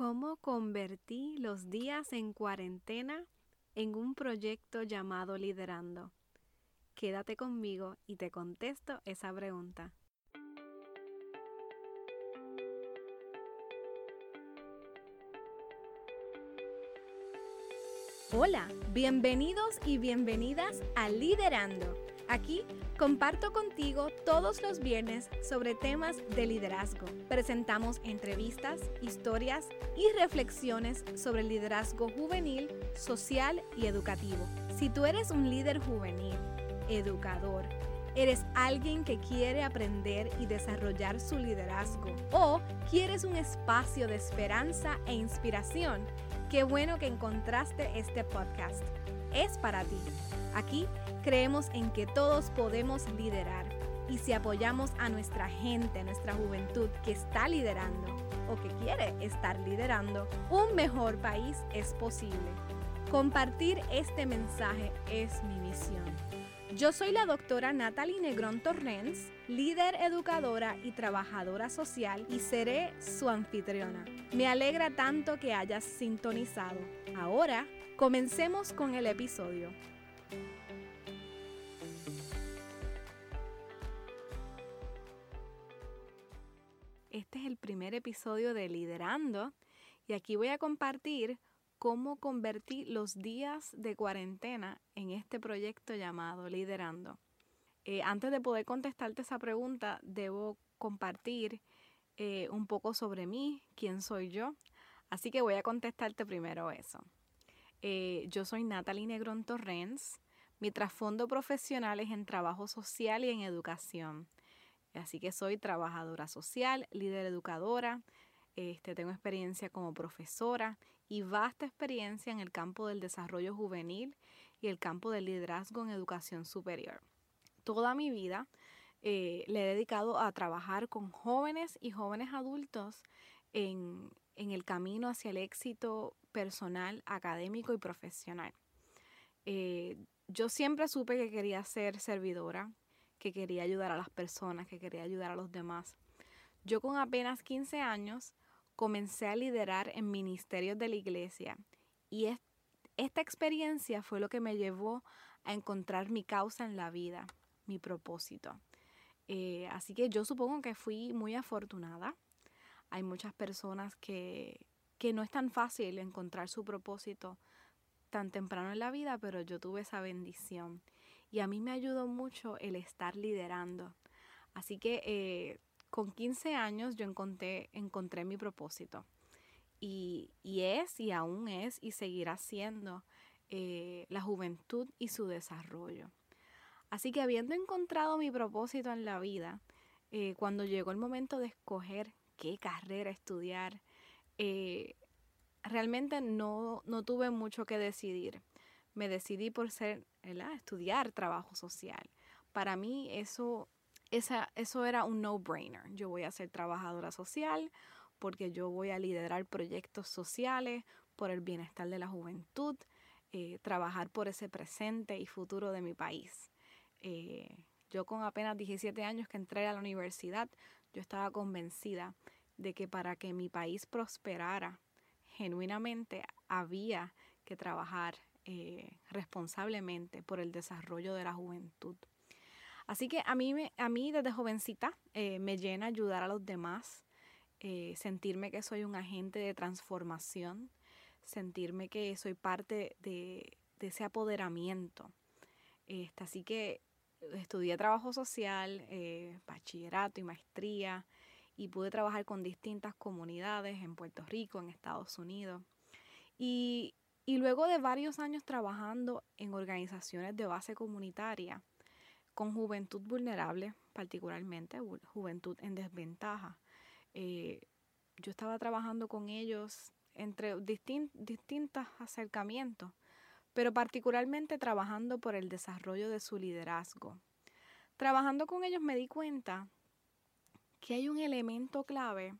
¿Cómo convertí los días en cuarentena en un proyecto llamado Liderando? Quédate conmigo y te contesto esa pregunta. Hola, bienvenidos y bienvenidas a Liderando. Aquí comparto contigo todos los viernes sobre temas de liderazgo. Presentamos entrevistas, historias y reflexiones sobre el liderazgo juvenil, social y educativo. Si tú eres un líder juvenil, educador, eres alguien que quiere aprender y desarrollar su liderazgo o quieres un espacio de esperanza e inspiración, qué bueno que encontraste este podcast. Es para ti. Aquí creemos en que todos podemos liderar y si apoyamos a nuestra gente, nuestra juventud que está liderando o que quiere estar liderando, un mejor país es posible. Compartir este mensaje es mi misión. Yo soy la doctora Natalie Negrón Torrens, líder educadora y trabajadora social y seré su anfitriona. Me alegra tanto que hayas sintonizado. Ahora, comencemos con el episodio. Este es el primer episodio de Liderando y aquí voy a compartir cómo convertir los días de cuarentena en este proyecto llamado Liderando. Eh, antes de poder contestarte esa pregunta, debo compartir eh, un poco sobre mí, quién soy yo. Así que voy a contestarte primero eso. Eh, yo soy Natalie Negrón Torrens. Mi trasfondo profesional es en trabajo social y en educación. Así que soy trabajadora social, líder educadora, este, tengo experiencia como profesora y vasta experiencia en el campo del desarrollo juvenil y el campo del liderazgo en educación superior. Toda mi vida eh, le he dedicado a trabajar con jóvenes y jóvenes adultos en, el camino hacia el éxito personal, académico y profesional. Eh, yo siempre supe que quería ser servidora, que quería ayudar a las personas, que quería ayudar a los demás. Yo con apenas 15 años comencé a liderar en ministerios de la iglesia y esta experiencia fue lo que me llevó a encontrar mi causa en la vida, mi propósito. Eh, así que yo supongo que fui muy afortunada. Hay muchas personas que, que no es tan fácil encontrar su propósito tan temprano en la vida, pero yo tuve esa bendición. Y a mí me ayudó mucho el estar liderando. Así que eh, con 15 años yo encontré, encontré mi propósito. Y, es, y aún es, y seguirá siendo eh, la juventud y su desarrollo. Así que habiendo encontrado mi propósito en la vida, eh, cuando llegó el momento de escoger qué carrera estudiar, realmente no, no tuve mucho que decidir. Me decidí por ser, estudiar trabajo social. Para mí eso, esa, eso era un no-brainer. Yo voy a ser trabajadora social porque yo voy a liderar proyectos sociales por el bienestar de la juventud, eh, trabajar por ese presente y futuro de mi país. Eh, yo con apenas 17 años que entré a la universidad, yo estaba convencida de que para que mi país prosperara, genuinamente había que trabajar eh, responsablemente por el desarrollo de la juventud. Así que a mí, a mí desde jovencita eh, me llena ayudar a los demás, eh, sentirme que soy un agente de transformación, sentirme que soy parte de, ese apoderamiento. Este, así que estudié trabajo social, bachillerato y maestría y pude trabajar con distintas comunidades en Puerto Rico, en Estados Unidos. Y, luego de varios años trabajando en organizaciones de base comunitaria, con juventud vulnerable, particularmente juventud en desventaja, eh, yo estaba trabajando con ellos entre distintos acercamientos, pero particularmente trabajando por el desarrollo de su liderazgo. Trabajando con ellos me di cuenta que hay un elemento clave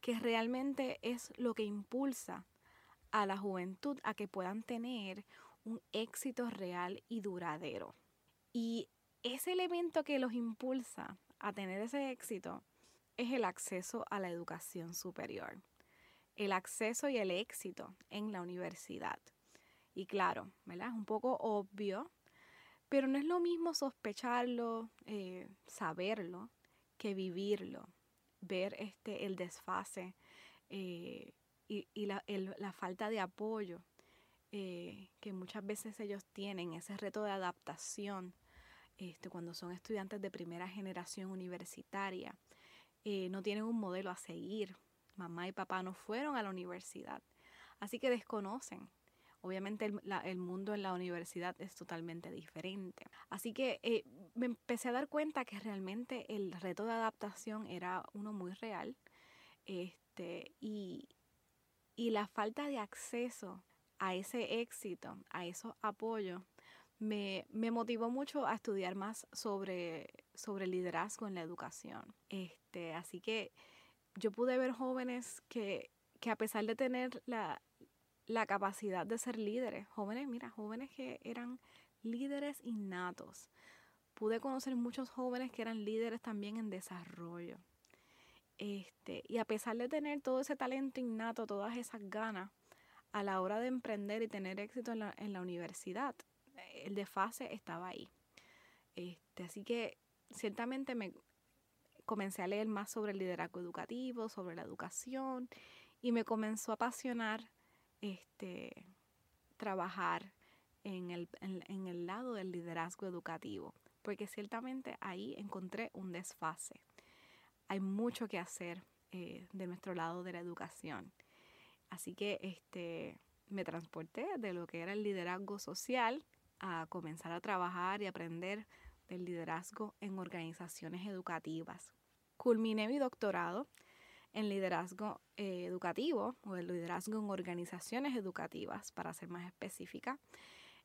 que realmente es lo que impulsa a la juventud a que puedan tener un éxito real y duradero. Y ese elemento que los impulsa a tener ese éxito es el acceso a la educación superior. el acceso y el éxito en la universidad. Y claro, ¿verdad? Es un poco obvio, pero no es lo mismo sospecharlo, eh, saberlo, que vivirlo, ver este, el desfase eh, y, la, falta de apoyo eh, que muchas veces ellos tienen, ese reto de adaptación este, cuando son estudiantes de primera generación universitaria. no tienen un modelo a seguir. Mamá y papá no fueron a la universidad, así que desconocen Obviamente el, mundo en la universidad es totalmente diferente. Así que eh, me empecé a dar cuenta que realmente el reto de adaptación era uno muy real. Este, y, la falta de acceso a ese éxito, a esos apoyos, me, motivó mucho a estudiar más sobre, sobre liderazgo en la educación. Este, así que yo pude ver jóvenes que, que a pesar de tener la, la capacidad de ser líderes. Jóvenes, mira, jóvenes que eran líderes innatos. Pude conocer muchos jóvenes que eran líderes también en desarrollo. Este, y a pesar de tener todo ese talento innato, todas esas ganas, a la hora de emprender y tener éxito en la, universidad, el desfase estaba ahí. Este, así que ciertamente me comencé a leer más sobre el liderazgo educativo, sobre la educación, y me comenzó a apasionar este, trabajar en el, en, el lado del liderazgo educativo, porque ciertamente ahí encontré un desfase. Hay mucho que hacer eh, de nuestro lado de la educación. Así que este, me transporté de lo que era el liderazgo social a comenzar a trabajar y aprender del liderazgo en organizaciones educativas. Culminé mi doctorado en liderazgo eh, educativo o el liderazgo en organizaciones educativas, para ser más específica,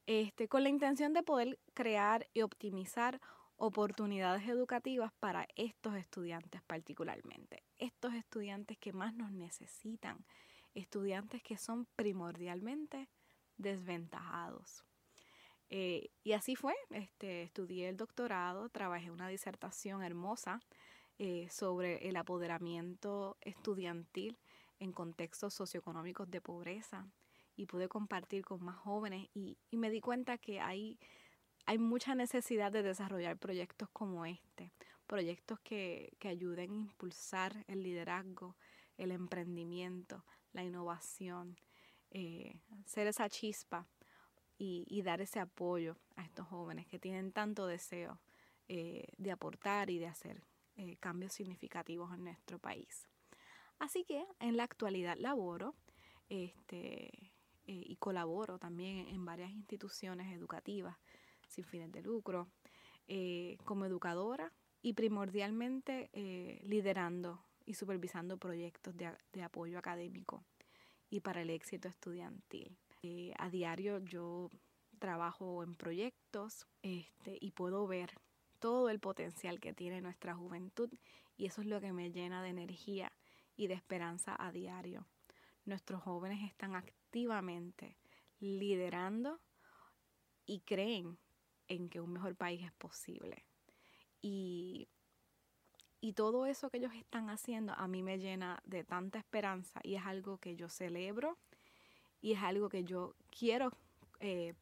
este, con la intención de poder crear y optimizar oportunidades educativas para estos estudiantes particularmente, estos estudiantes que más nos necesitan, estudiantes que son primordialmente desventajados. Eh, y así fue, este, estudié el doctorado, trabajé una disertación hermosa eh, sobre el apoderamiento estudiantil en contextos socioeconómicos de pobreza y pude compartir con más jóvenes y, me di cuenta que hay, hay mucha necesidad de desarrollar proyectos como este, proyectos que, ayuden a impulsar el liderazgo, el emprendimiento, la innovación, eh, ser esa chispa y, dar ese apoyo a estos jóvenes que tienen tanto deseo eh, de aportar y de hacer eh, cambios significativos en nuestro país. Así que en la actualidad laboro este, eh, y colaboro también en varias instituciones educativas sin fines de lucro, eh, como educadora y primordialmente liderando y supervisando proyectos de, apoyo académico y para el éxito estudiantil. a diario yo trabajo en proyectos este, y puedo ver todo el potencial que tiene nuestra juventud y eso es lo que me llena de energía y de esperanza a diario. Nuestros jóvenes están activamente liderando y creen en que un mejor país es posible. Y, y todo eso que ellos están haciendo a mí me llena de tanta esperanza y es algo que yo celebro y es algo que yo quiero eh,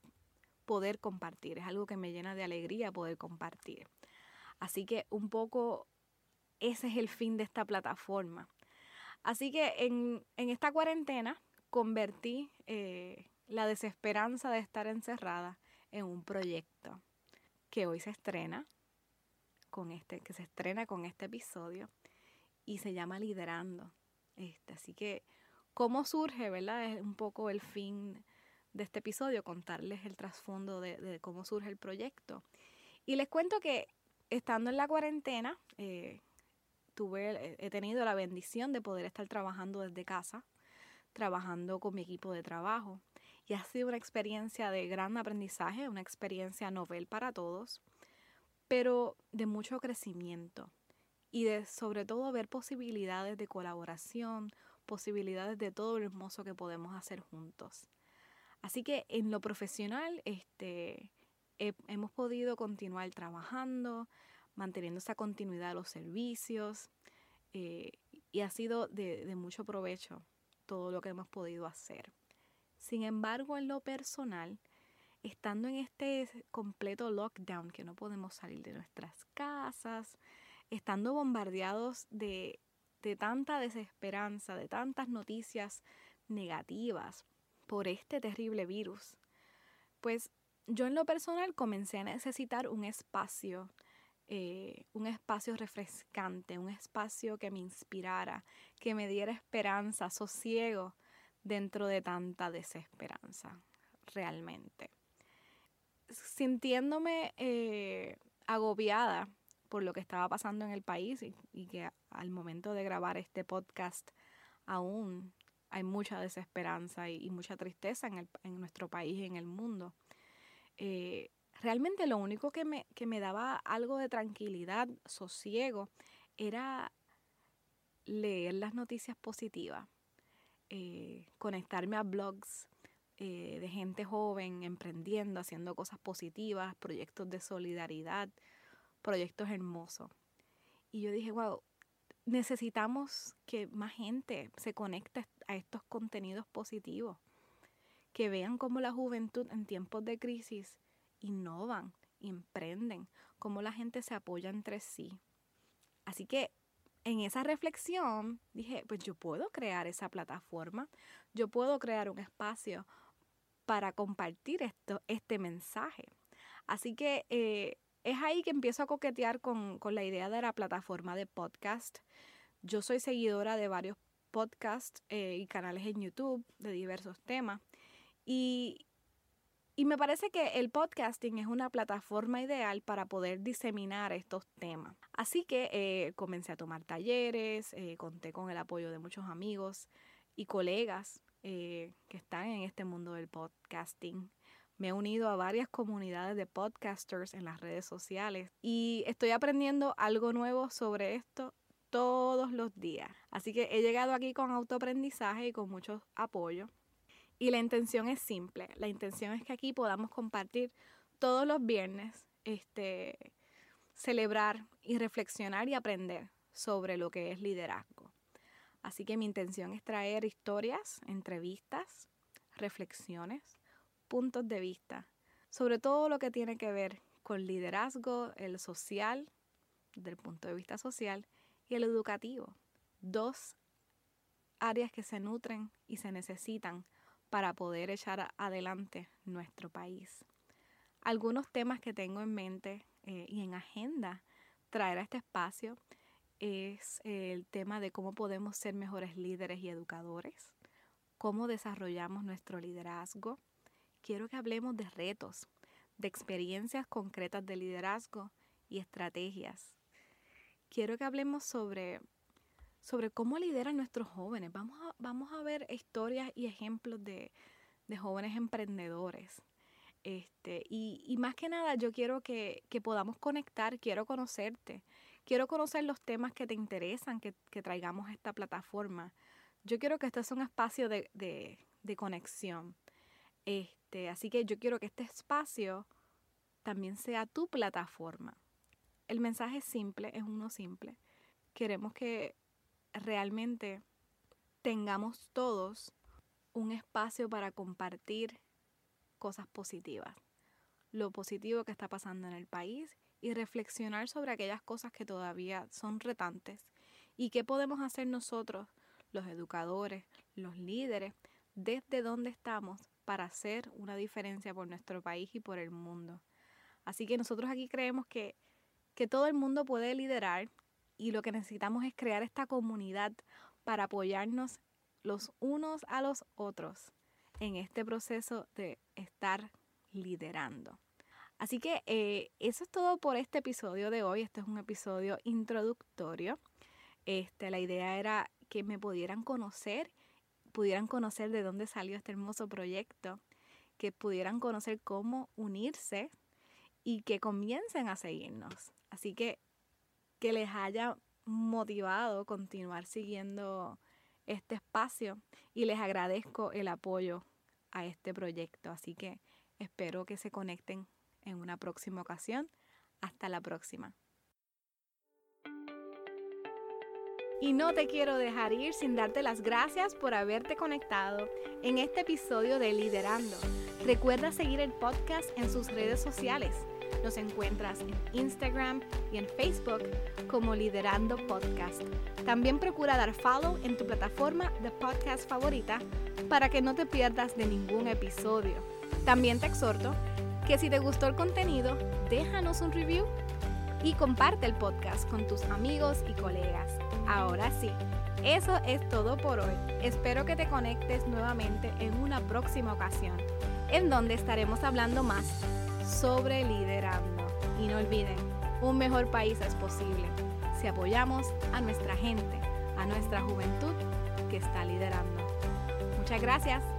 poder compartir, es algo que me llena de alegría poder compartir. Así que un poco ese es el fin de esta plataforma. Así que en, esta cuarentena convertí eh, la desesperanza de estar encerrada en un proyecto que hoy se estrena con este, que se estrena con este episodio y se llama Liderando. Este, así que, ¿cómo surge, verdad? Es un poco el fin de este episodio, contarles el trasfondo de, cómo surge el proyecto. Y les cuento que estando en la cuarentena, eh, tuve, he tenido la bendición de poder estar trabajando desde casa, trabajando con mi equipo de trabajo. Y ha sido una experiencia de gran aprendizaje, una experiencia novel para todos, pero de mucho crecimiento y de sobre todo ver posibilidades de colaboración, posibilidades de todo lo hermoso que podemos hacer juntos. Así que en lo profesional, este, hemos podido continuar trabajando, manteniendo esa continuidad de los servicios eh, y ha sido de, mucho provecho todo lo que hemos podido hacer. Sin embargo, en lo personal, estando en este completo lockdown, que no podemos salir de nuestras casas, estando bombardeados de, de tanta desesperanza, de tantas noticias negativas por este terrible virus, pues yo en lo personal comencé a necesitar un espacio, eh, un espacio refrescante, un espacio que me inspirara, que me diera esperanza, sosiego dentro de tanta desesperanza, realmente. Sintiéndome eh, agobiada por lo que estaba pasando en el país y, que al momento de grabar este podcast aún hay mucha desesperanza y, mucha tristeza en, en, nuestro país y en el mundo. Eh, realmente lo único que me, que me daba algo de tranquilidad, sosiego, era leer las noticias positivas, eh, conectarme a blogs eh, de gente joven, emprendiendo, haciendo cosas positivas, proyectos de solidaridad, proyectos hermosos. Y yo dije, wow, necesitamos que más gente se conecte a estos contenidos positivos, que vean cómo la juventud en tiempos de crisis innovan, emprenden, cómo la gente se apoya entre sí. Así que en esa reflexión dije, pues yo puedo crear esa plataforma, yo puedo crear un espacio para compartir esto, este mensaje. Así que eh, es ahí que empiezo a coquetear con, la idea de la plataforma de podcast. Yo soy seguidora de varios podcasts eh, y canales en YouTube de diversos temas. Y, me parece que el podcasting es una plataforma ideal para poder diseminar estos temas. Así que eh, comencé a tomar talleres, eh, conté con el apoyo de muchos amigos y colegas que están en este mundo del podcasting. Me he unido a varias comunidades de podcasters en las redes sociales y estoy aprendiendo algo nuevo sobre esto todos los días. Así que he llegado aquí con autoaprendizaje y con mucho apoyo. Y la intención es simple. La intención es que aquí podamos compartir todos los viernes, este, celebrar y reflexionar y aprender sobre lo que es liderazgo. Así que mi intención es traer historias, entrevistas, reflexiones puntos de vista sobre todo lo que tiene que ver con liderazgo, el social, del punto de vista social, y el educativo. Dos áreas que se nutren y se necesitan para poder echar adelante nuestro país. Algunos temas que tengo en mente eh, y en agenda traer a este espacio es el tema de cómo podemos ser mejores líderes y educadores, cómo desarrollamos nuestro liderazgo, quiero que hablemos de retos, de experiencias concretas de liderazgo y estrategias. Quiero que hablemos sobre, sobre cómo lideran nuestros jóvenes. Vamos a, vamos a ver historias y ejemplos de, jóvenes emprendedores. Este, y, más que nada, yo quiero que, podamos conectar, quiero conocerte, quiero conocer los temas que te interesan, que, traigamos a esta plataforma. Yo quiero que este sea un espacio de, de conexión. Este, así que yo quiero que este espacio también sea tu plataforma. El mensaje es simple, es uno simple. Queremos que realmente tengamos todos un espacio para compartir cosas positivas, lo positivo que está pasando en el país y reflexionar sobre aquellas cosas que todavía son retantes y qué podemos hacer nosotros, los educadores, los líderes, desde donde estamos para hacer una diferencia por nuestro país y por el mundo. Así que nosotros aquí creemos que, que todo el mundo puede liderar y lo que necesitamos es crear esta comunidad para apoyarnos los unos a los otros en este proceso de estar liderando. Así que eh, eso es todo por este episodio de hoy. Este es un episodio introductorio. Este, la idea era que me pudieran conocer pudieran conocer de dónde salió este hermoso proyecto, que pudieran conocer cómo unirse y que comiencen a seguirnos. Así que que les haya motivado continuar siguiendo este espacio y les agradezco el apoyo a este proyecto. Así que espero que se conecten en una próxima ocasión. Hasta la próxima. Y no te quiero dejar ir sin darte las gracias por haberte conectado en este episodio de Liderando. Recuerda seguir el podcast en sus redes sociales. Nos encuentras en Instagram y en Facebook como Liderando Podcast. También procura dar follow en tu plataforma de podcast favorita para que no te pierdas de ningún episodio. También te exhorto que si te gustó el contenido, déjanos un review y comparte el podcast con tus amigos y colegas. Ahora sí, eso es todo por hoy. Espero que te conectes nuevamente en una próxima ocasión, en donde estaremos hablando más sobre liderando. Y no olviden, un mejor país es posible si apoyamos a nuestra gente, a nuestra juventud que está liderando. Muchas gracias.